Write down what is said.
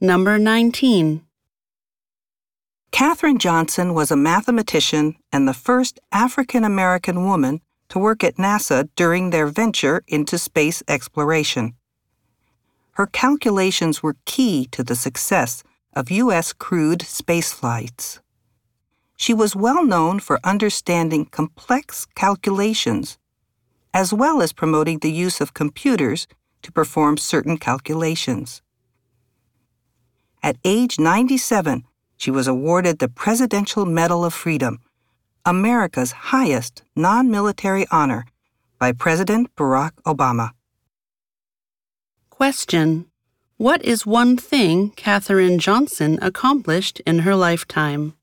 Number 19. Katherine Johnson was a mathematician and the first African American woman to work at NASA during their venture into space exploration. Her calculations were key to the success of U.S. crewed space flights. She was well known for understanding complex calculations, as well as promoting the use of computers to perform certain calculations. At age 97, she was awarded the Presidential Medal of Freedom, America's highest non military honor, by President Barack Obama. Question What is one thing Katherine Johnson accomplished in her lifetime?